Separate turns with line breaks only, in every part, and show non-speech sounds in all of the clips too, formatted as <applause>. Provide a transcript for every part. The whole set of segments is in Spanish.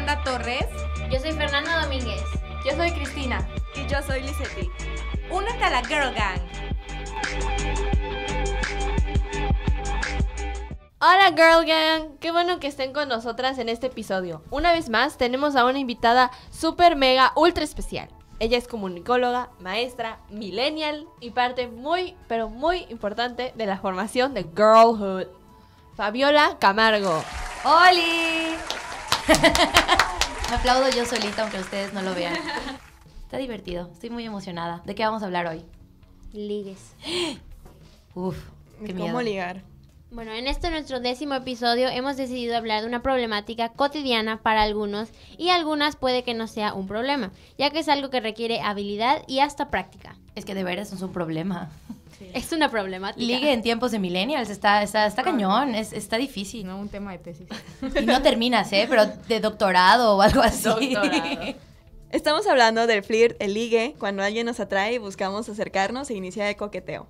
Fernanda Torres.
Yo soy Fernanda Domínguez.
Yo soy Cristina.
Y yo soy Lisetti.
Únete a la Girl Gang.
Hola Girl Gang, qué bueno que estén con nosotras en este episodio. Una vez más tenemos a una invitada super mega ultra especial. Ella es comunicóloga, maestra, millennial y parte muy, pero muy importante de la formación de Girlhood. Fabiola Camargo.
¡Holi! Me aplaudo yo solita, aunque ustedes no lo vean. Está divertido, estoy muy emocionada. ¿De qué vamos a hablar hoy?
Ligues.
Uf, qué miedo.
¿Cómo ligar?
Bueno, en este nuestro décimo episodio hemos decidido hablar de una problemática cotidiana para algunos y algunas puede que no sea un problema, ya que es algo que requiere habilidad y hasta práctica.
Es que de veras es un problema.
Es una problemática.
Ligue en tiempos de millennials está, está, está cañón, es, está difícil.
No, un tema de tesis.
Y no terminas, ¿eh? Pero de doctorado o algo así.
Doctorado.
Estamos hablando del flirt, el ligue, cuando alguien nos atrae y buscamos acercarnos e iniciar el coqueteo.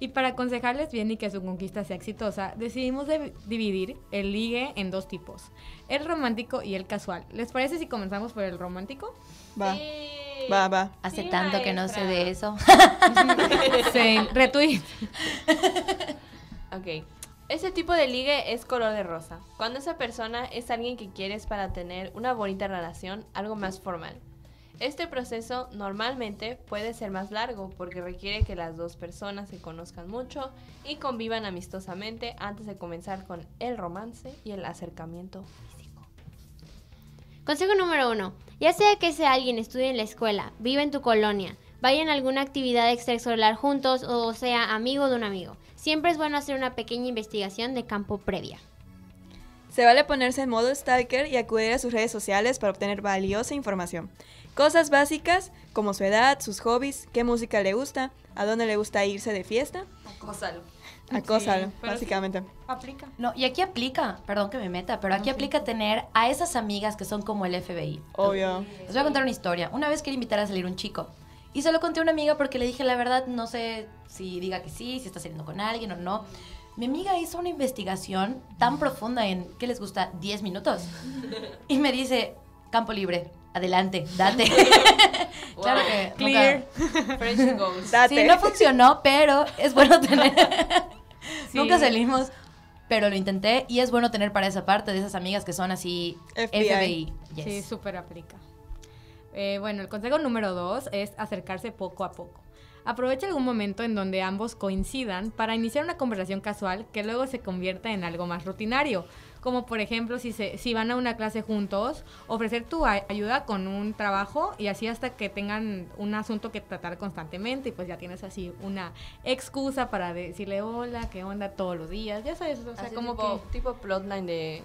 Y para aconsejarles bien y que su conquista sea exitosa, decidimos de- dividir el ligue en dos tipos, el romántico y el casual. ¿Les parece si comenzamos por el romántico?
Va,
Sí.
Va, va.
Hace
Sí,
tanto que no sé de eso. <laughs>
Sí, retweet.
Ok. Ese tipo de ligue es color de rosa. Cuando esa persona es alguien que quieres para tener una bonita relación, algo más formal. Este proceso normalmente puede ser más largo porque requiere que las dos personas se conozcan mucho y convivan amistosamente antes de comenzar con el romance y el acercamiento.
Consejo número uno. Ya sea que ese alguien estudie en la escuela, vive en tu colonia, vaya en alguna actividad extraescolar juntos o sea amigo de un amigo. Siempre es bueno hacer una pequeña investigación de campo previa.
Se vale ponerse en modo stalker y acudir a sus redes sociales para obtener valiosa información. Cosas básicas como su edad, sus hobbies, qué música le gusta, a dónde le gusta irse de fiesta.
Acósalo.
Acósalo,
Sí,
básicamente.
Aplica.
No, y aquí aplica, perdón que me meta, pero aquí aplica tener a esas amigas que son como el FBI.
Obvio.
Les voy a contar una historia. Una vez quería invitar a salir un chico. Y se lo conté a una amiga porque le dije, la verdad, no sé si diga que sí, si está saliendo con alguien o no. Mi amiga hizo una investigación tan profunda en, ¿qué les gusta? 10 minutos. Y me dice, campo libre, adelante, date. <laughs> <laughs> claro que
Clear.
nunca-
Fresh.
Date.
Sí, no funcionó, pero es bueno tener... <laughs> <laughs>
Sí.
Nunca salimos, pero lo intenté y es bueno tener para esa parte de esas amigas que son así
FBI.
FBI. Yes.
Sí, súper aplica. Eh, bueno, el consejo número dos es acercarse poco a poco. Aprovecha algún momento en donde ambos coincidan para iniciar una conversación casual que luego se convierta en algo más rutinario. Como por ejemplo, si, se, si van a una clase juntos, ofrecer tu ayuda con un trabajo y así hasta que tengan un asunto que tratar constantemente y pues ya tienes así una excusa para decirle hola, qué onda todos los días, ya sabes, o sea,
Así
como
tipo,
que
tipo plotline de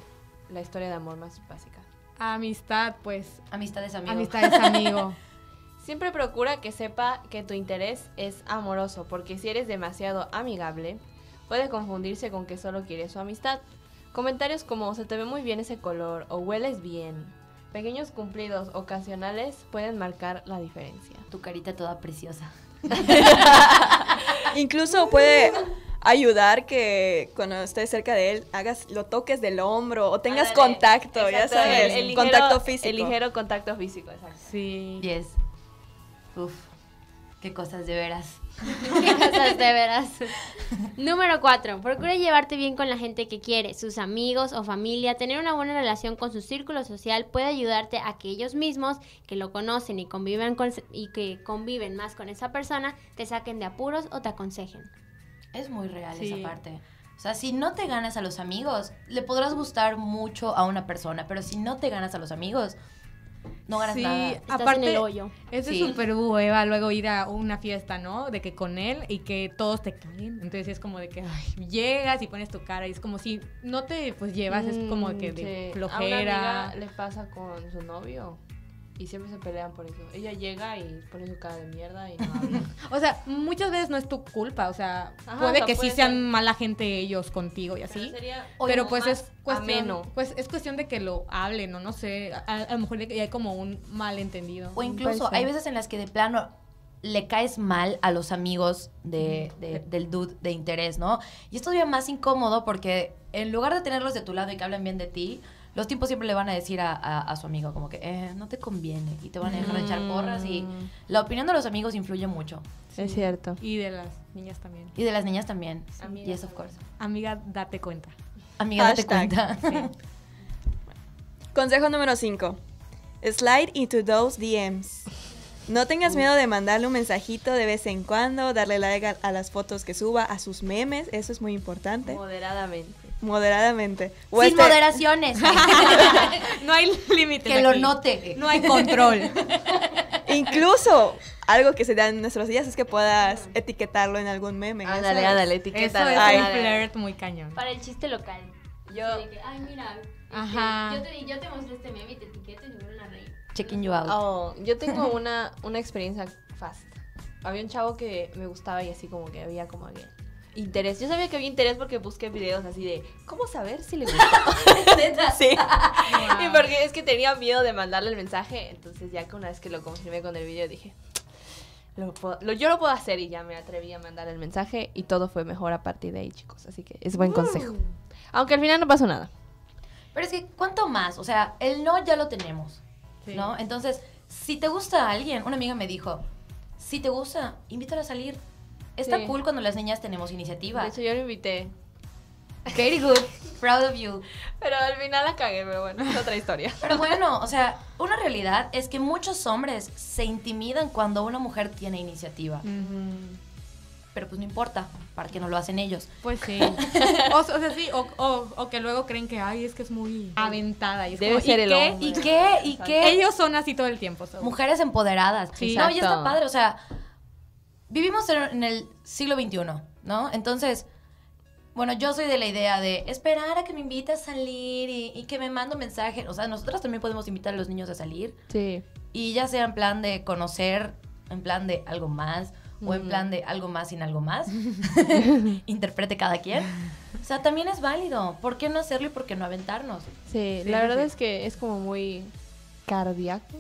la historia de amor más básica.
amistad, pues
Amistades amigos.
amistad es amigo. <laughs>
Siempre procura que sepa que tu interés es amoroso, porque si eres demasiado amigable, puede confundirse con que solo quieres su amistad. Comentarios como se te ve muy bien ese color o hueles bien. Pequeños cumplidos ocasionales pueden marcar la diferencia.
Tu carita toda preciosa. <laughs>
Incluso puede ayudar que cuando estés cerca de él hagas lo toques del hombro o tengas
Ándale.
contacto, ya sabes,
el- el ligero-
contacto físico.
El ligero contacto físico, exacto.
Sí.
Yes. Uf, qué cosas de veras. <laughs>
Qué cosas de veras. Número 4. Procura llevarte bien con la gente que quiere, sus amigos o familia. Tener una buena relación con su círculo social puede ayudarte a que ellos mismos, que lo conocen y conviven con, y que conviven más con esa persona, te saquen de apuros o te aconsejen.
Es muy real
Sí.
esa parte. O sea, si no te ganas a los amigos, le podrás gustar mucho a una persona, pero si no te ganas a los amigos, no ganas
Sí,
nada.
Estás
aparte
en el hoyo.
es de
Sí.
súper hueva luego ir a una fiesta, ¿no? De que con él y que todos te caen. Entonces es como de que ay, llegas y pones tu cara y es como si no te pues llevas, es como de que
Mm,
de
sí. A una
flojera.
amiga le pasa con su novio y siempre se pelean por eso. Ella llega y pone su cara de mierda y no habla. <laughs>
O sea, muchas veces no es tu culpa, o sea,
Ajá,
puede
o sea,
que sí sean mala gente ellos contigo y así.
Pero sería
Pero pues es cuestión,
ameno.
pues es cuestión de que lo hablen, o no sé, a, a lo mejor hay como un malentendido.
O incluso hay veces en las que de plano le caes mal a los amigos de, de- del dude de interés, ¿no? Y es todavía más incómodo porque en lugar de tenerlos de tu lado y que hablen bien de ti, los tipos siempre le van a decir a, a- a su amigo como que, eh, no te conviene, y te van a dejar de echar porras, y la opinión de los amigos influye mucho.
Es cierto.
Y de las niñas también.
Y de las niñas también. Yes, of course.
Amiga, date cuenta.
Amiga, date cuenta. <laughs>
Consejo número 5. Slide into those DMs. No tengas miedo de mandarle un mensajito de vez en cuando, darle like a, a las fotos que suba, a sus memes, eso es muy importante.
Moderadamente.
Moderadamente. O
Sin
este-
moderaciones. <laughs>
No hay límites.
que lo note.
No hay control.
Incluso algo que se da en nuestros días es que puedas etiquetarlo en algún meme.
Ándale, ándale,
Eso
etiqueta.
es
Ay.
un flirt muy cañón.
Para el chiste local.
Yo,
De que, ay, mira. este,
Ajá.
Yo, te, yo te mostré este meme y te etiqueto y me vuelven a reír.
Checking you out.
oh, yo tengo una, una experiencia fast. Había un chavo que me gustaba y así como que había como que interés. Yo sabía que había interés porque busqué videos así de cómo saber si le gusta. <laughs> sí. Y porque es que tenía miedo de mandarle el mensaje, entonces ya que una vez que lo confirmé con el video dije, lo puedo- lo- yo lo puedo hacer y ya me atreví a mandar el mensaje y todo fue mejor a partir de ahí, chicos. Así que es buen consejo. Aunque al final no pasó nada.
Pero es que, ¿cuánto más? O sea, el no ya lo tenemos,
Sí.
¿no? Entonces, si te gusta alguien, una amiga me dijo, si te gusta, invítala a salir. Está
Sí.
cool cuando las niñas tenemos iniciativa.
De hecho, yo lo invité.
Very good. Proud of you.
Pero al final la cagué, pero bueno, es otra historia. <laughs>
Pero bueno, o sea, una realidad es que muchos hombres se intimidan cuando una mujer tiene iniciativa. Pero pues no importa, para que no lo hacen ellos.
Pues sí. <laughs> O, o sea, sí, o, o- o que luego creen que, ay, es que es muy aventada. Y es
Debe
como,
ser
¿y
el
qué?
hombre.
¿Y qué? ¿Y qué?
Ellos son así todo el tiempo. so-
Mujeres empoderadas.
Sí.
no, y está
Exacto.
padre, o sea, vivimos en en el siglo XXI, ¿no? Entonces, bueno, yo soy de la idea de esperar a que me invite a salir y, y que me mande un mensaje. O sea, nosotros también podemos invitar a los niños a salir.
Sí.
Y ya sea en plan de conocer, en plan de algo más, o en plan de algo más sin algo más. <laughs> <laughs> Interprete cada quien. O sea, también es válido. ¿Por qué no hacerlo y por qué no aventarnos?
Sí,
Sí,
la verdad
sí.
es que es como muy cardíaco.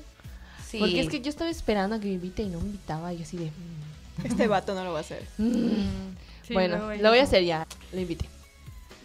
Sí.
Porque es que yo estaba esperando a que me invite y no me invitaba. Y yo así de... mm,
Este vato no lo va a hacer.
Sí,
bueno, lo voy a hacer ya. Lo invité.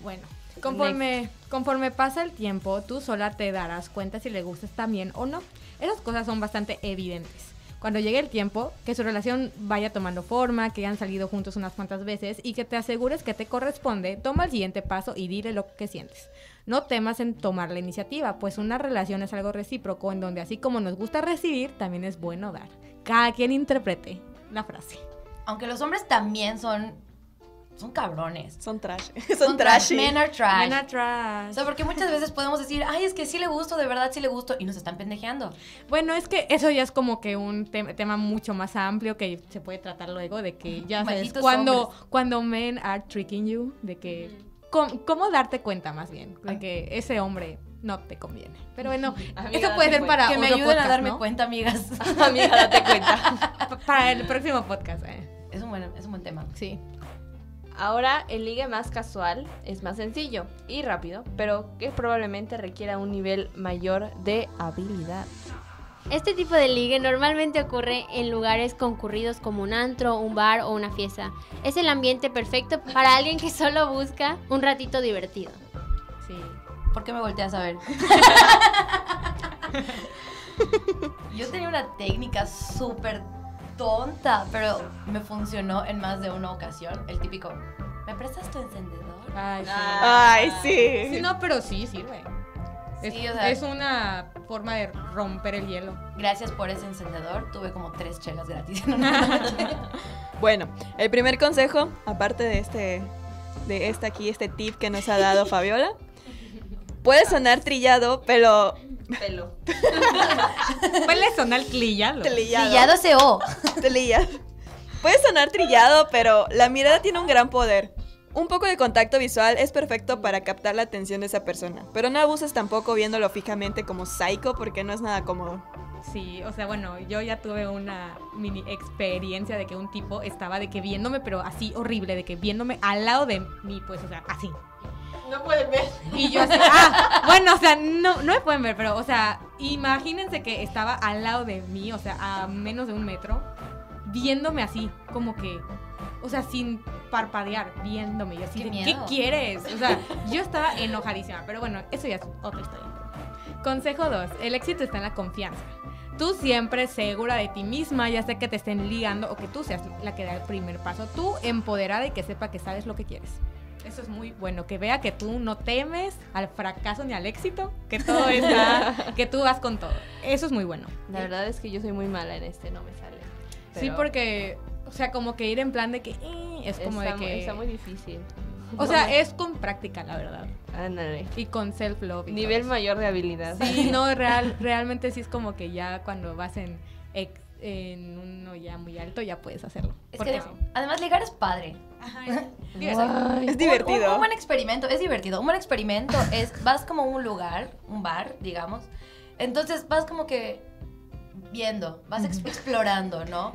Bueno, conforme, conforme pasa el tiempo, tú sola te darás cuenta si le gustas también o no. Esas cosas son bastante evidentes. Cuando llegue el tiempo, que su relación vaya tomando forma, que hayan salido juntos unas cuantas veces y que te asegures que te corresponde, toma el siguiente paso y dile lo que sientes. No temas en tomar la iniciativa, pues una relación es algo recíproco en donde así como nos gusta recibir, también es bueno dar. Cada quien interprete la frase.
Aunque los hombres también son. Son cabrones.
Son trash. <laughs> Son, trashy.
Men are trash.
Men are trash.
O sea, porque muchas veces podemos decir, ay, es que sí le gusto, de verdad sí le gusto, y nos están pendejeando.
Bueno, es que eso ya es como que un te- tema mucho más amplio que se puede tratar luego de que ya sabes cuando
hombres.
cuando men are tricking you, de que cómo, cómo darte cuenta más bien de que ese hombre no te conviene. Pero bueno, <laughs>
Amiga,
eso puede ser para
que me
otro
ayuden a
podcast,
darme
¿no?
cuenta, amigas. <laughs>
Amiga, date cuenta.
Pa- <laughs> Para el próximo podcast, eh.
es, un buen, es un buen tema.
Sí.
Ahora, el ligue más casual es más sencillo y rápido, pero que probablemente requiera un nivel mayor de habilidad.
Este tipo de ligue normalmente ocurre en lugares concurridos como un antro, un bar o una fiesta. Es el ambiente perfecto para alguien que solo busca un ratito divertido.
¿Por qué me volteas a ver? Yo tenía una técnica súper tonta, pero me funcionó en más de una ocasión. El típico, ¿me prestas tu encendedor?
Ay, sí.
Ay, sí.
Sí, no, pero sí sirve. Es,
Sí, o sea-
es una forma de romper el hielo.
Gracias por ese encendedor. Tuve como tres chelas gratis en una noche. <laughs>
Bueno, el primer consejo, aparte de este, de este aquí, este tip que nos ha dado Fabiola, puede sonar trillado, pero
Pelo. <laughs>
Puede sonar clillalo.
trillado,
Trillado ese O.
trillado. Puede sonar trillado, pero la mirada tiene un gran poder. Un poco de contacto visual es perfecto para captar la atención de esa persona, pero no abuses tampoco viéndolo fijamente como psycho porque no es nada cómodo.
Sí, o sea, bueno, yo ya tuve una mini experiencia de que un tipo estaba de que viéndome, pero así horrible, de que viéndome al lado de mí, pues, o sea, así.
No pueden ver.
Y yo así, ah, bueno, o sea, no, no me pueden ver, pero, o sea, imagínense que estaba al lado de mí, o sea, a menos de un metro, viéndome así, como que, o sea, sin parpadear, viéndome, y así,
Qué
de, ¿qué quieres? O sea, yo estaba enojadísima, pero bueno, eso ya es otra historia. Consejo 2. El éxito está en la confianza. Tú siempre segura de ti misma, ya sea que te estén ligando o que tú seas la que da el primer paso. Tú empoderada y que sepa que sabes lo que quieres. Eso es muy bueno, que vea que tú no temes al fracaso ni al éxito, que todo está, <laughs> que tú vas con todo. Eso es muy bueno.
La verdad es que yo soy muy mala en este, no me sale.
Sí, porque, o sea, como que ir en plan de que eh, es como
está,
de que...
está muy difícil.
O sea, es con práctica, la verdad.
Ándale.
Y con self-love.
Nivel mayor de habilidad.
Sí, no, <laughs> real, realmente sí es como que ya cuando vas en, ex- en uno ya muy alto ya puedes hacerlo.
Es que
sí.
además ligar es padre.
Divertido.
Es
Un-
divertido.
Un, un buen experimento, es divertido. Un buen experimento <laughs> es, vas como a un lugar, un bar, digamos. Entonces vas como que viendo, vas ex- explorando, ¿no?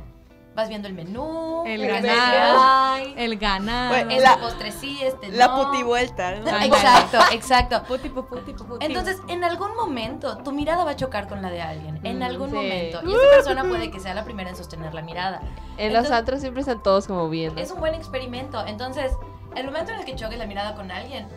Vas viendo el menú,
El
que
ganado. El ganado.
Bueno,
este
La-
postre sí, este
La
no.
putivuelta, ¿no?
Exacto, exacto.
Puti, pu, puti, pu, puti.
Entonces, en algún momento, tu mirada va a chocar con la de alguien. En
Mm,
algún
sí.
momento. Y esa persona puede que sea la primera en sostener la mirada.
En los
Entonces-
antros siempre están todos como viendo.
Es un buen experimento. Entonces, el momento en el que choques la mirada con alguien,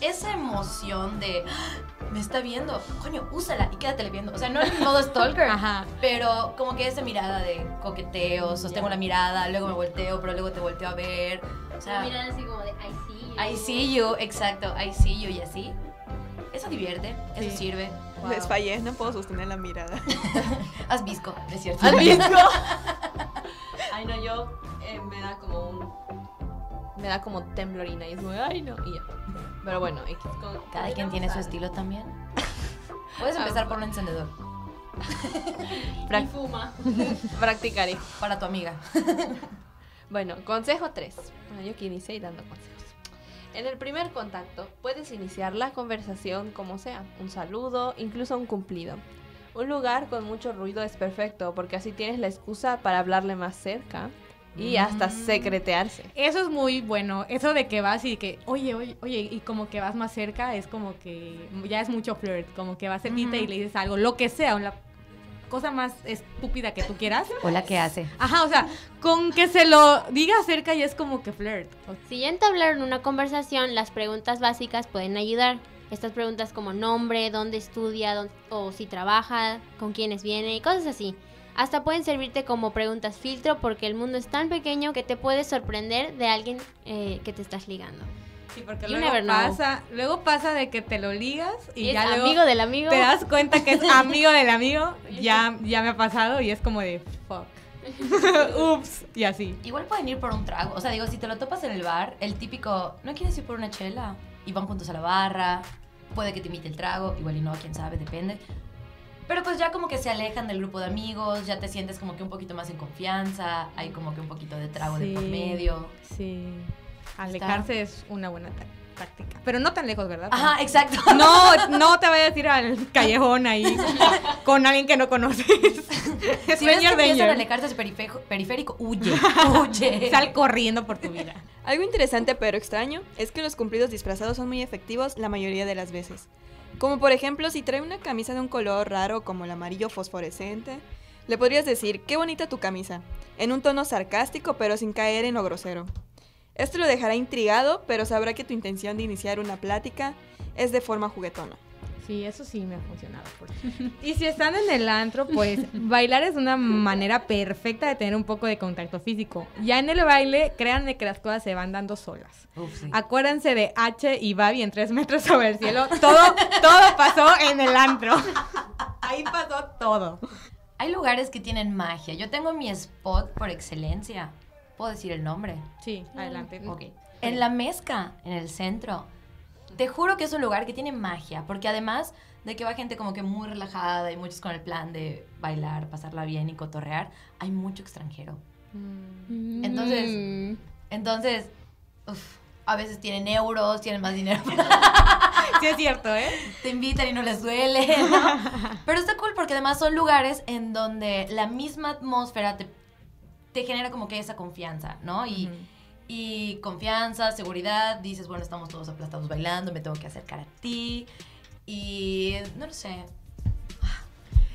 esa emoción de "Ah, me está viendo, coño, úsala y quédatele viendo. O sea, no en modo stalker,
Ajá.
pero como que esa mirada de coqueteo, sostengo la mirada, luego me volteo, pero luego te volteo a ver. O sea,
Miran así como de, I see you.
I see you, exacto, I see you y así. Eso divierte, eso
Sí.
sirve.
Wow.
Les fallé, no puedo sostener la mirada. <laughs>
Haz visco, es cierto.
¿Has <laughs> visto? Ay, no, yo eh, me da como un. Me da como temblorina y es muy. Ay, no, y ya. Pero bueno,
Cada quien tiene su estilo también. <laughs> Puedes empezar por un encendedor <laughs>
a prac-
fuma. <laughs>
Practicaré.
para tu amiga.
Bueno, consejo 3. Bueno, yo que inicié dando consejos. En el primer contacto puedes iniciar la conversación como sea, un saludo, incluso un cumplido. Un lugar con mucho ruido es perfecto porque así tienes la excusa para hablarle más cerca y hasta
Mm.
secretearse.
Eso es muy bueno. Eso de que vas y que, oye, oye, oye, y como que vas más cerca, es como que ya es mucho flirt. Como que vas cerquita
Ujú.
y le dices algo, lo que sea, la cosa más estúpida que tú quieras.
Hola, ¿qué hace?
Ajá, o sea, con que se lo diga cerca y es como que flirt. O-
Si ya entablaron una conversación, las preguntas básicas pueden ayudar. Estas preguntas como nombre, dónde estudia, dónde- o si trabaja, con quiénes viene, y cosas así. Hasta pueden servirte como preguntas filtro porque el mundo es tan pequeño que te puedes sorprender de alguien eh, que te estás ligando.
Sí, porque
You
luego
never know.
pasa, luego pasa de que te lo ligas y,
Y, es
ya luego
amigo del amigo.
te das cuenta que es amigo del amigo. <laughs> Ya, ya me ha pasado y es como de fuck. <laughs> Ups, y así.
Igual pueden ir por un trago. O sea, digo, si te lo topas en el bar, el típico, ¿no quieres ir por una chela? Y van juntos a la barra. Puede que te imite el trago, igual y no, quién sabe, depende. Pero pues ya como que se alejan del grupo de amigos, ya te sientes como que un poquito más en confianza, hay como que un poquito de trago de por medio.
Sí. Alejarse es una buena tá- táctica. Pero no tan lejos, ¿verdad?
Ajá, exacto. <laughs>
No, no te vayas a ir al callejón ahí con alguien que no conoces. <laughs>
Si ves que empiezan a alejarse de su periférico, periférico, huye, <laughs> huye.
Sal corriendo por tu vida.
Algo interesante pero extraño es que los cumplidos disfrazados son muy efectivos la mayoría de las veces. Como por ejemplo, si trae una camisa de un color raro como el amarillo fosforescente, le podrías decir, qué bonita tu camisa, en un tono sarcástico pero sin caer en lo grosero. Esto lo dejará intrigado, pero sabrá que tu intención de iniciar una plática es de forma juguetona.
Sí, eso sí me ha funcionado. <laughs> Y si están en el antro, pues <laughs> bailar es una manera perfecta de tener un poco de contacto físico. Ya en el baile, créanme que las cosas se van dando solas.
Uf, sí.
Acuérdense de H y Babi en tres metros sobre el cielo. Todo, todo pasó en el antro. <laughs> Ahí pasó todo.
Hay lugares que tienen magia. Yo tengo mi spot por excelencia. ¿Puedo decir el nombre?
Sí, adelante.
Ok. En la mezca, en el centro. Te juro que es un lugar que tiene magia, porque además de que va gente como que muy relajada y muchos con el plan de bailar, pasarla bien y cotorrear, hay mucho extranjero.
Mm.
Entonces- Entonces, uf, a veces tienen euros, tienen más dinero,
Sí es cierto, ¿eh?
te invitan y no les duele, ¿no? Pero está cool porque además son lugares en donde la misma atmósfera te, te genera como que esa confianza, ¿no? Y. y confianza, seguridad, dices, bueno, estamos todos aplastados bailando, me tengo que acercar a ti. Y no lo sé,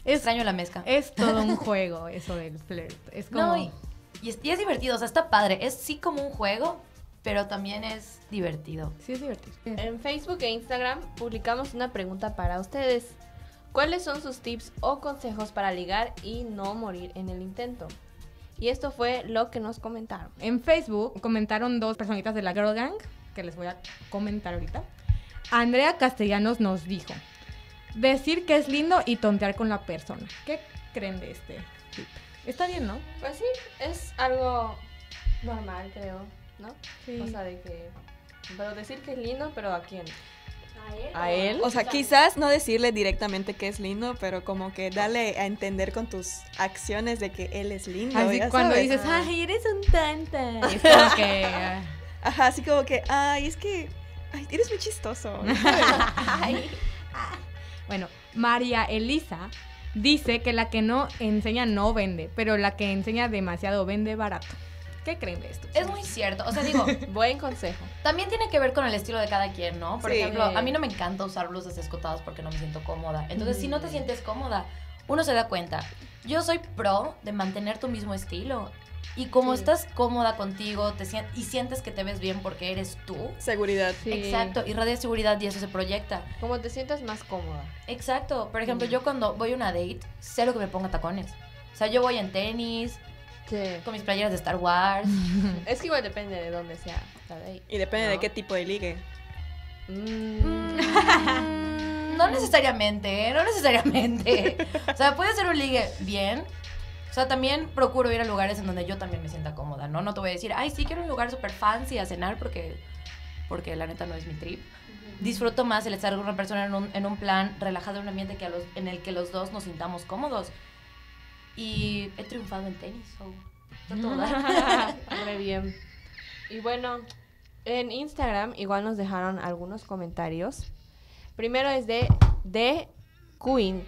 Es,
extraño la mezca.
es todo un <laughs> juego eso del flirt. Es como...
No, y, y es, y es divertido, o sea, está padre. Es sí como un juego, pero también es divertido.
Sí es divertido.
En Facebook e Instagram publicamos una pregunta para ustedes. ¿Cuáles son sus tips o consejos para ligar y no morir en el intento? Y esto fue lo que nos comentaron.
En Facebook comentaron dos personitas de la Girl Gang, que les voy a comentar ahorita. Andrea Castellanos nos dijo, decir que es lindo y tontear con la persona. ¿Qué creen de este tip? Está bien, ¿no?
Pues sí, es algo normal, creo, ¿no?
Sí.
O sea, de que... Pero decir que es lindo, pero ¿a quién?
A él.
¿A él?
O sea, quizás no decirle directamente que es lindo, pero como que darle a entender con tus acciones de que él es lindo.
Así cuando
sabes.
dices, ay, eres un tanta. Es como que... ah,
Ajá, así como que, ay, es que, ay, eres muy chistoso. <laughs>
Bueno, María Elisa dice que la que no enseña no vende, pero la que enseña demasiado vende barato. ¿Qué creen de esto?
Es muy cierto. O sea, digo, <laughs>
Buen consejo.
también tiene que ver con el estilo de cada quien, ¿no? Por
Sí.
ejemplo, a mí no me encanta usar blusas escotadas porque no me siento cómoda. Entonces, si no te sientes cómoda, uno se da cuenta. Yo soy pro de mantener tu mismo estilo. Y como
Sí.
estás cómoda contigo te sien- y sientes que te ves bien porque eres tú,
Seguridad.
Sí.
exacto, irradia seguridad y eso se proyecta.
Como te sientas más cómoda.
Exacto. Por ejemplo, yo cuando voy a una date, cero que me ponga tacones. O sea, yo voy en tenis,
Sí.
con mis playeras de Star Wars. <laughs>
Es que igual depende de dónde sea.
Y depende de
¿no?
qué tipo de ligue.
Mm. <laughs>
No necesariamente, ¿eh? no necesariamente. O sea, puede ser un ligue bien. O sea, también procuro ir a lugares en donde yo también me sienta cómoda, ¿no? No te voy a decir, ay, sí, quiero un lugar súper fancy a cenar porque, porque la neta no es mi trip. Disfruto más el estar con una persona en un, en un plan relajado, en un ambiente que a los, en el que los dos nos sintamos cómodos. Y he triunfado en tenis, so.
Re <laughs> bien. Y bueno, en Instagram igual nos dejaron algunos comentarios. Primero es de, de Queen.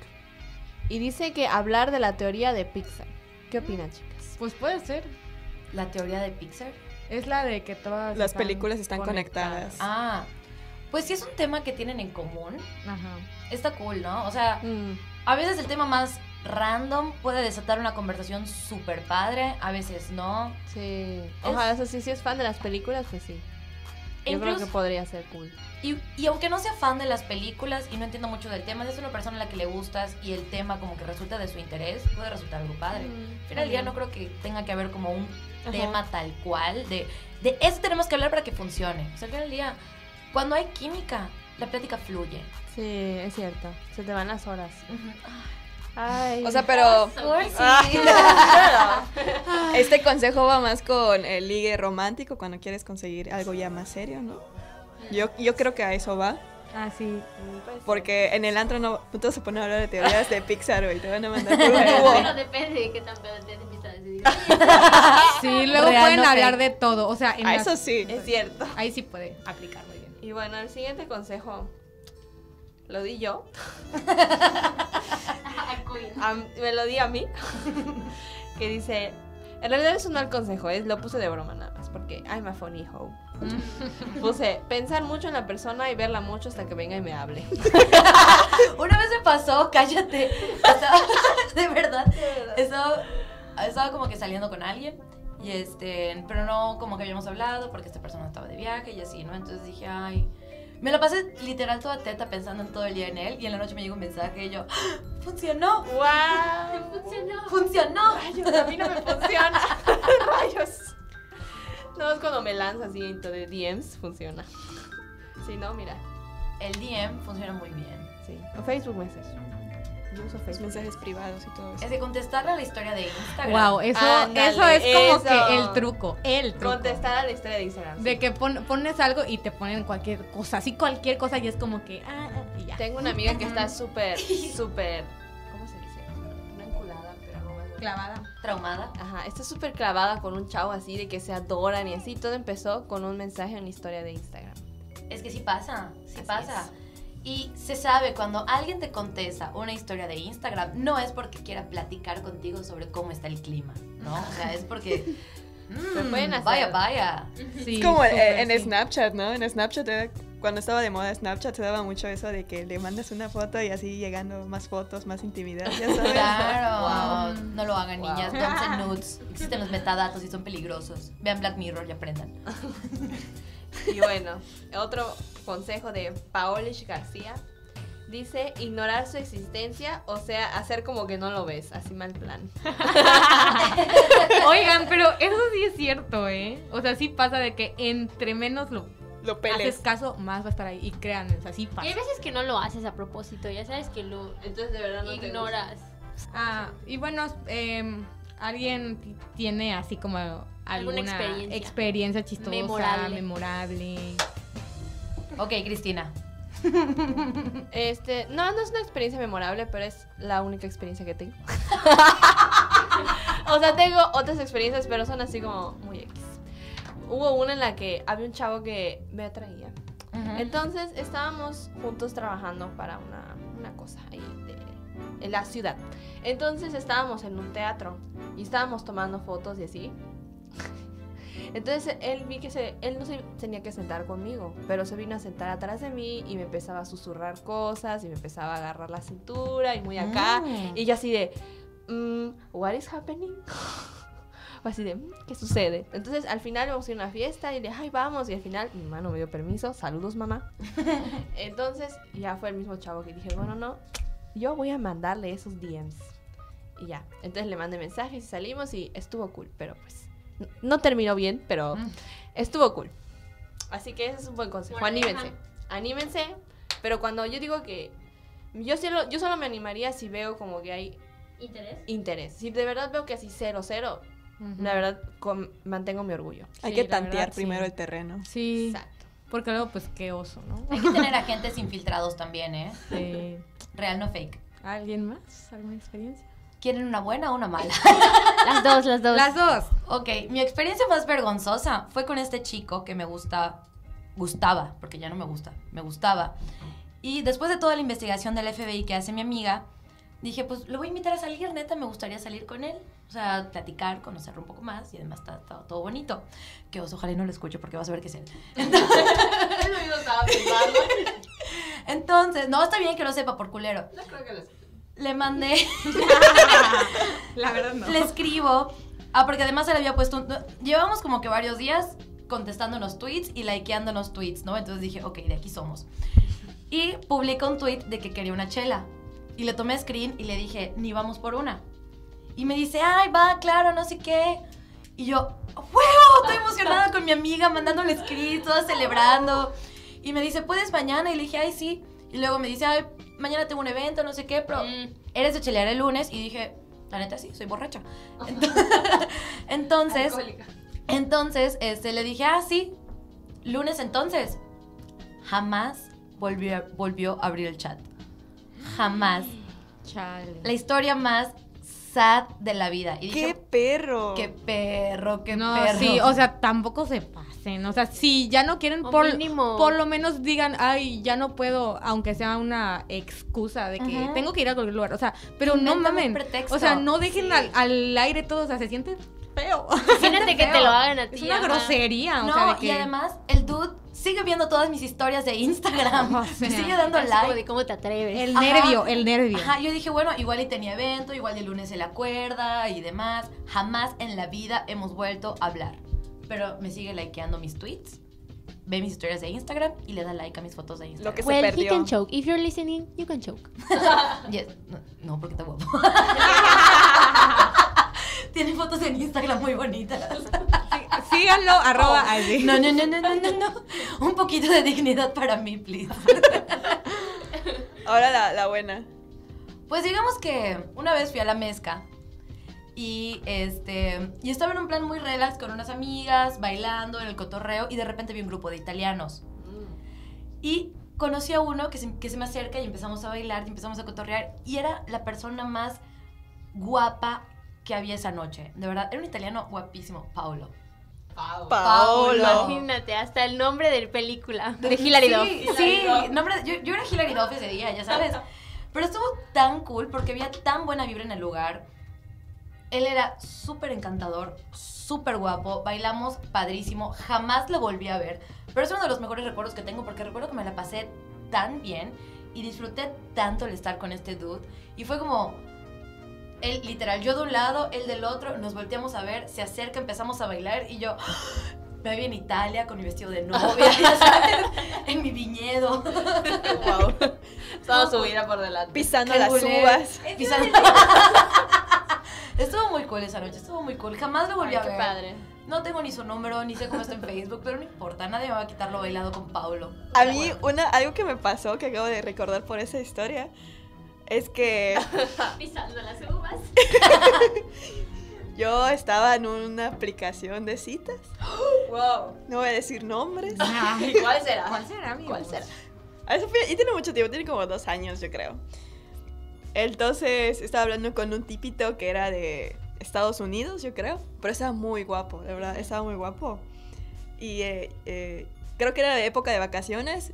Y dice que hablar de la teoría de Pixar. ¿Qué opinan, chicas?
Pues puede ser.
La teoría de Pixar.
Es la de que todas
Las
están
películas están conectadas.
Ah, pues si es un tema que tienen en común,
Ajá.
está cool, ¿no? O sea,
Mm,
A veces el tema más random puede desatar una conversación súper padre, a veces no.
sí. Ojalá, eso sí, si es fan de las películas, pues sí. Yo creo
Incluso-
que podría ser cool.
Y, y aunque no sea fan de las películas y no entiendo mucho del tema, si es una persona a la que le gustas y el tema como que resulta de su interés, puede resultar algo padre.
Mm,
Al final del día no creo que tenga que haber como un
Ajá.
tema tal cual de, de eso tenemos que hablar para que funcione. O sea, al final del día, cuando hay química, la plática fluye.
Sí, es cierto. Se te van las horas.
Ujú.
Ay.
O sea, pero
Cursi. <laughs> <laughs>
este consejo va más con el ligue romántico cuando quieres conseguir algo ya más serio, ¿no? Yo, yo creo que a eso va.
Ah, sí.
Pues,
Porque en el antro no, no te vas a poner a hablar de teorías de Pixar, güey. Te van a mandar por <laughs> un
Bueno, depende de qué tan pedo te.
Sí, luego
Real,
pueden
no
hablar de todo. O sea, en
Ah,
las-
eso sí.
Es cierto.
ahí sí puede aplicar muy bien.
Y bueno, el siguiente consejo lo di yo. A- me lo di a mí. <laughs> que dice, en realidad es un mal consejo, es lo puse de broma nada más, porque I'm a funny hoe. puse, pensar mucho en la persona y verla mucho hasta que venga y me hable. <laughs>
Una vez me pasó, cállate. Estaba, <laughs> de verdad. Estaba, estaba como que saliendo con alguien. Y este, pero no como que habíamos hablado porque esta persona estaba de viaje y así, ¿no? Entonces dije, ay. Me la pasé literal toda teta pensando en todo el día en él. Y en la noche me llegó un mensaje y yo, ¡Ah! ¡funcionó!
¡Wow!
Funcionó.
¡Funcionó!
Rayos, a mí no me funciona. <laughs> Rayos. No, es cuando me lanzas así de DMs, funciona. Si no, mira.
El DM funciona muy bien.
Sí. O Facebook Message. Uso Facebook.
mensajes privados y todo eso.
Es de contestarle a la historia de Instagram.
Wow, eso,
Ándale,
eso es como
eso.
que el truco. El truco.
Contestar a la historia de Instagram.
De que pon- pones algo y te ponen cualquier cosa. Así cualquier cosa y es como que. Ah, ah, y ya.
Tengo una amiga que está súper, <laughs> súper. ¿Cómo se dice? No enculada, pero algo más.
Clavada.
Traumada.
Ajá, está súper clavada con un chavo así de que se adoran y así. Todo empezó con un mensaje en la historia de Instagram.
Es que sí pasa, sí
Así
pasa. Y se sabe cuando alguien te contesta una historia de Instagram, no es porque quiera platicar contigo sobre cómo está el clima, ¿no? O sea, es porque... <laughs> Mm,
pueden hacer.
Vaya, vaya.
Sí,
Es como eh, en
sí.
Snapchat, ¿no? En Snapchat, era- cuando estaba de moda Snapchat, se daba mucho eso de que le mandas una foto y así llegando más fotos, más intimidad, ya sabes.
Claro. <laughs> No lo hagan,
Wow.
niñas. Send nudes. <laughs> Existen los metadatos y son peligrosos. Vean Black Mirror y aprendan. <laughs>
Y bueno, otro consejo de Paolish García Dice ignorar su existencia, o sea, hacer como que no lo ves, así mal plan. <laughs>
Oigan, pero eso sí es cierto, ¿eh? O sea, sí pasa de que entre menos lo
Lo
haces
peles.
caso, más va a estar ahí. Y créanme, o sea, sí
Y
pasa.
hay veces que no lo haces a propósito, ya sabes que lo
Entonces de verdad no te
ignoras.
Ah, y bueno, em, ¿alguien ti- tiene así como alguna
experiencia?
experiencia chistosa,
Memorable.
memorable?
Ok, Cristina.
Este, no, no es una experiencia memorable, pero es la única experiencia que tengo. <laughs> o sea, tengo otras experiencias, pero son así como muy X. Hubo una en la que había un chavo que me atraía. Entonces estábamos juntos trabajando para una, una cosa ahí de, en la ciudad. Entonces estábamos en un teatro y estábamos tomando fotos y así. <laughs> Entonces él vi que se, él no se tenía que sentar conmigo, pero se vino a sentar atrás de mí y me empezaba a susurrar cosas y me empezaba a agarrar la cintura y muy acá.
Mm.
Y yo así de, mm, what is happening? <laughs> O así de, "Mm, ¿qué sucede? Entonces al final vamos a ir a una fiesta y le ay, vamos. Y al final mi mamá no me dio permiso. Saludos, mamá. <laughs> Entonces ya fue el mismo chavo que dije, bueno, no, yo voy a mandarle esos DMs. Y ya. Entonces le mandé mensajes y salimos y estuvo cool. Pero pues, no terminó bien, pero
Mm.
estuvo cool. Así que ese es un buen consejo.
Moraleja.
Anímense. Anímense. Pero cuando yo digo que. Yo solo, yo solo me animaría si veo como que hay
¿Interés?
interés. Si de verdad veo que así cero, cero, la verdad con- mantengo mi orgullo.
Hay
Sí,
que tantear
verdad, sí.
primero el terreno.
Sí,
Exacto.
porque luego pues qué oso, ¿no?
Hay que tener agentes infiltrados también, ¿eh? <laughs>
Sí.
Real, no fake.
¿Alguien más? ¿Alguna experiencia?
¿Quieren una buena o una mala? <laughs>
Las dos, las dos.
Las dos.
Ok, mi experiencia más vergonzosa fue con este chico que me gusta, gustaba, porque ya no me gusta, me gustaba. Y después de toda la investigación del FBI que hace mi amiga, dije, pues lo voy a invitar a salir, neta, me gustaría salir con él. O sea, platicar, conocerlo un poco más y además está, está todo bonito. Que os ojalá y no lo escuche porque vas a ver que es él. <laughs>
Pensando. <laughs>
Entonces, no, está bien que lo sepa por culero.
No creo que lo
Le mandé <laughs>
La verdad no.
le escribo. Ah, porque además él había puesto. un- llevamos como que varios días contestándonos tweets y likeándonos tweets, ¿no? Entonces dije, ok, de aquí somos. Y publica un tweet de que quería una chela. Y le tomé screen y le dije, ni vamos por una. Y me dice, ay, va, claro, no sé qué. Y yo, ¡huevo! Estoy emocionada con mi amiga, mandándole screen, toda celebrando. Y me dice, ¿puedes mañana? Y le dije, ay, sí. Y luego me dice, ay, mañana tengo un evento, no sé qué, pero
Mm.
eres de chelear el lunes. Y dije, la neta sí, soy borracha. <laughs> Entonces, entonces, este, le dije, ah, sí, lunes entonces. Jamás volvió, a- volvió a abrir el chat. Jamás.
Chale.
La historia más sad de la vida. Y
¡Qué
dije,
perro!
qué perro, qué
no,
perro.
sí, o sea, tampoco se O sea, si ya no quieren,
O
por,
mínimo.
por lo menos digan, ay, ya no puedo, aunque sea una excusa de que tengo que ir a cualquier lugar. O sea, pero no mamen.
pretexto.
O sea, no dejen
Sí.
al, al aire todo, o sea, se siente feo. <laughs>
Imagínate que te lo hagan a ti.
Es una grosería. o
No,
sea, de que...
y además, el dude sigue viendo todas mis historias de Instagram. <laughs>
O
Me sigue dando like.
de cómo te atreves.
El
Ajá.
nervio, el nervio.
Ajá, yo dije, bueno, igual y tenía evento, igual y el lunes se le acuerda y demás. Jamás en la vida hemos vuelto a hablar. Pero me sigue likeando mis tweets, ve mis historias de Instagram y le da like a mis fotos de Instagram.
Lo que se
Well, he
perdió.
can choke. If you're listening, you can choke. <laughs>
Yes. No, no, porque está guapo. <laughs> Tiene fotos en Instagram muy bonitas.
Sí, síganlo, arroba así.
No, no, no, no, no, no, no. Un poquito de dignidad para mí, please.
Ahora la, la buena.
Pues digamos que una vez fui a la mezca y este y estaba en un plan muy relax con unas amigas, bailando en el cotorreo y de repente vi un grupo de italianos. Y conocí a uno que se, que se me acerca y empezamos a bailar y empezamos a cotorrear y era la persona más guapa que había esa noche. De verdad, era un italiano guapísimo, Paolo.
Paolo.
Imagínate, hasta el nombre de película. De Hilary Duff.
Sí, sí, nombre- yo, yo era Hilary Duff ese día, ya sabes. <laughs> Pero estuvo tan cool porque había tan buena vibra en el lugar. Él era súper encantador, súper guapo, bailamos padrísimo, jamás lo volví a ver. Pero es uno de los mejores recuerdos que tengo porque recuerdo que me la pasé tan bien y disfruté tanto el estar con este dude. Y fue como, él literal, yo de un lado, él del otro, nos volteamos a ver, se acerca, empezamos a bailar y yo, <gasps> Me vi en Italia con mi vestido de novia, sabes, <laughs> en mi viñedo.
wow. <laughs> Toda su vida por delante.
Pisando las uvas.
Pisando- <laughs> estuvo muy cool esa noche, estuvo muy cool. Jamás lo volví
Ay,
a
qué
ver.
padre.
No tengo ni su número, ni sé cómo está en Facebook, pero no importa, nadie me va a quitar lo bailado con Paulo.
A
Pero
mí,
bueno.
una, algo que me pasó, que acabo de recordar por esa historia, es que <laughs>
Pisando las uvas. <laughs>
yo estaba en una aplicación de citas. <gasps>
Wow.
No voy a decir nombres.
Ay,
¿Cuál será?
¿Cuál será, amigos?
¿Cuál será?
Ah, Eso fue, y tiene mucho tiempo, tiene como dos años, yo creo. Entonces estaba hablando con un tipito que era de Estados Unidos, yo creo. Pero estaba muy guapo, de verdad, estaba muy guapo. Y eh, eh, creo que era de época de vacaciones.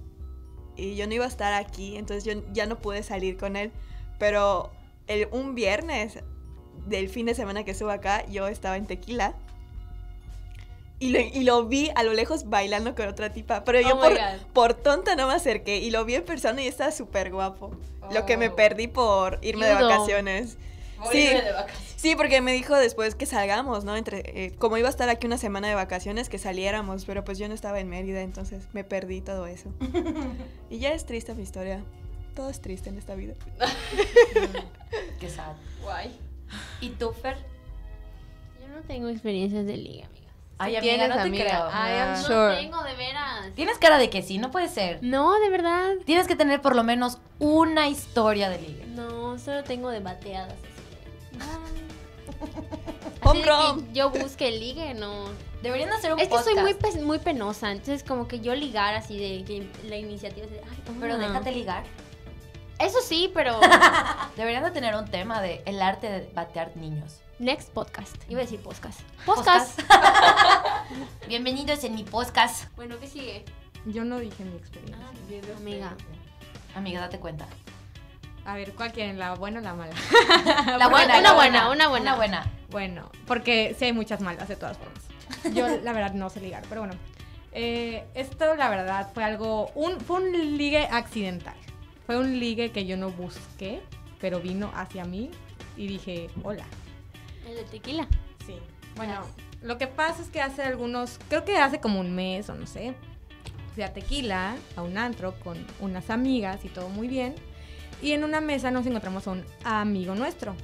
Y yo no iba a estar aquí, entonces yo ya no pude salir con él. Pero el, un viernes del fin de semana que estuve acá, yo estaba en tequila. Y lo, y lo vi a lo lejos bailando con otra tipa. Pero yo
Oh
por, por tonta no me acerqué. Y lo vi en persona y estaba súper guapo. Lo que me
Oh.
perdí por irme de vacaciones.
Por
Sí.
irme de vacaciones.
Sí, porque me dijo después que salgamos, ¿no? Entre, eh, como iba a estar aquí una semana de vacaciones, que saliéramos, pero pues yo no estaba en Mérida, entonces me perdí todo eso. <laughs> y ya es triste mi historia. Todo es triste en esta vida. <laughs>
Qué sad.
Guay.
¿Y tú, Fer?
Yo no tengo experiencias de liga, amiga.
Ay, amiga,
tienes,
no te
amiga.
creo.
I am
Ah.
No
Sure.
tengo, de veras.
Tienes cara de que sí, no puede ser.
No, de verdad.
Tienes que tener por lo menos una historia de ligue.
No, solo tengo <laughs> de bateadas. Así que yo busque ligue, no.
Deberían hacer un
Es que
podcast.
soy muy, pes- muy penosa, entonces como que yo ligar así de que la iniciativa es de, ay,
Pero déjate ligar.
Eso sí, pero <laughs>
Deberían de tener un tema de el arte de batear niños.
Next podcast. Iba a decir podcast.
Podcast. <laughs> Bienvenidos en mi podcast.
bueno, ¿qué sigue?
Yo no dije mi experiencia.
Amiga.
Amiga, date cuenta.
A ver, ¿cuál quieren? ¿La buena o la mala? <laughs>
La buena,
una
la
buena, una buena.
Una buena.
Bueno, porque sí hay muchas malas de todas formas. Yo la verdad no sé ligar, pero bueno. Eh, esto la verdad fue algo, un, fue un ligue accidental. Fue un ligue que yo no busqué, pero vino hacia mí y dije, hola.
El de tequila.
Sí. Bueno, lo que pasa es que hace algunos, creo que hace como un mes o no sé, fui a Tequila, a un antro con unas amigas y todo muy bien. Y en una mesa nos encontramos a un amigo nuestro.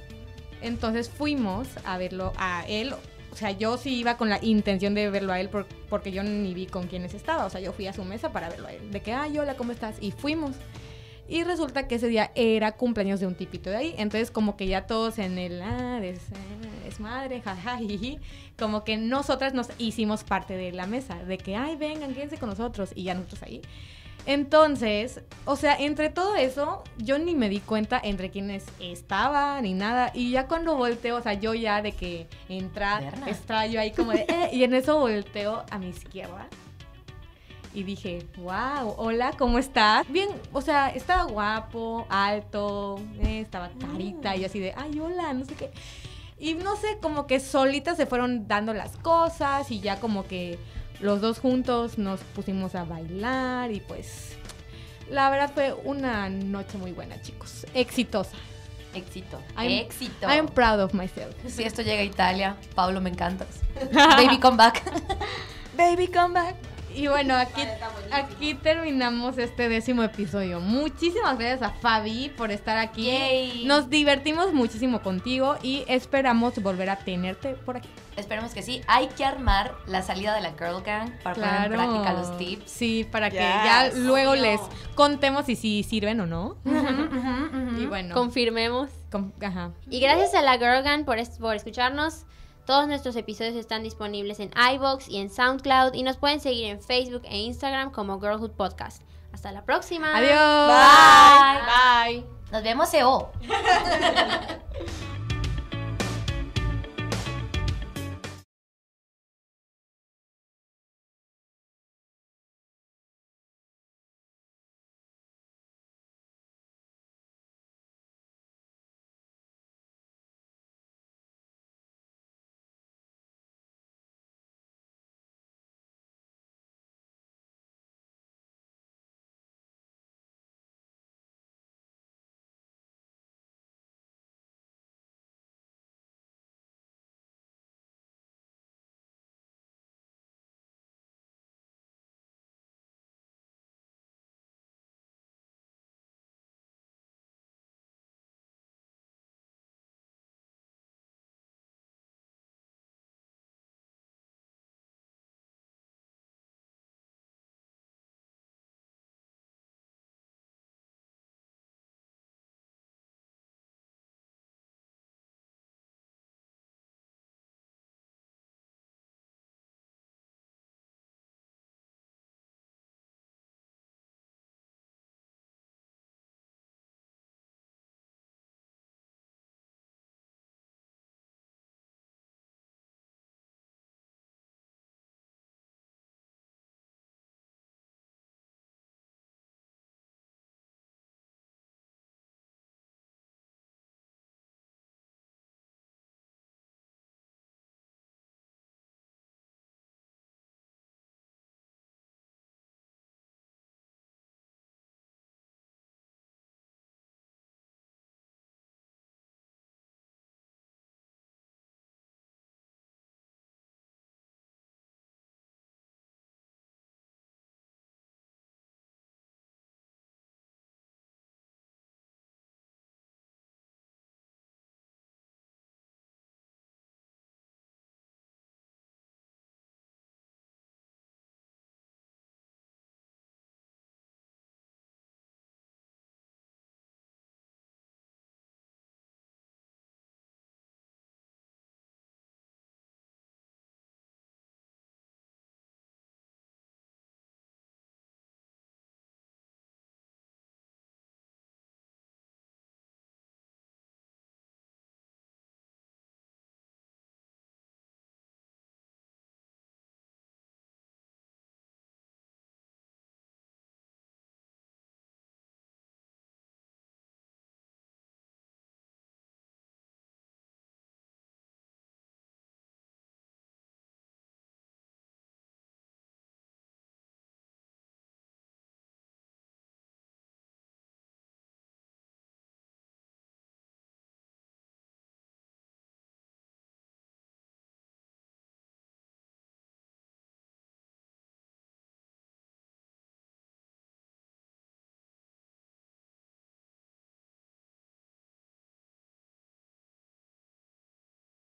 Entonces fuimos a verlo a él. O sea, yo sí iba con la intención de verlo a él por- porque yo ni vi con quiénes estaba. O sea, yo fui a su mesa para verlo a él. De que, ay, hola, ¿cómo estás? Y fuimos. Y resulta que ese día era cumpleaños de un tipito de ahí. Entonces, como que ya todos en el, ah, ah, desmadre, jaja, jiji, como que nosotras nos hicimos parte de la mesa. De que, ay, vengan, quédense con nosotros. Y ya nosotros ahí. Entonces, o sea, entre todo eso, yo ni me di cuenta entre quiénes estaba ni nada. Y ya cuando volteo, o sea, yo ya de que entra,
Berna.
estaba yo ahí como de, eh, y en eso volteo a mi izquierda. Y dije, wow, hola, ¿cómo estás? Bien, o sea, estaba guapo, alto, eh, estaba carita y así de, ay, hola, no sé qué. Y no sé, como que solitas se fueron dando las cosas y ya como que los dos juntos nos pusimos a bailar y pues la verdad fue una noche muy buena, chicos. Exitosa.
Éxito.
I'm-
Éxito.
I'm proud of myself.
Si esto llega a Italia, Pablo, me encantas. <laughs> Baby, come back.
Baby, come back.
Y bueno, aquí, aquí terminamos este décimo episodio. Muchísimas gracias a Fabi por estar aquí.
Yay.
Nos divertimos muchísimo contigo y esperamos volver a tenerte por aquí.
Esperemos que sí. Hay que armar la salida de la Girl Gang para poner en práctica los tips.
Sí, para que
Yes.
ya luego les contemos si sí sirven o no. Y bueno,
Confirmemos.
com- ajá.
Y gracias a la Girl Gang por, es- por escucharnos. Todos nuestros episodios están disponibles en iBox y en SoundCloud y nos pueden seguir en Facebook e Instagram como Girlhood Podcast. Hasta la próxima.
Adiós.
Bye.
Bye.
Nos vemos, EO. <laughs>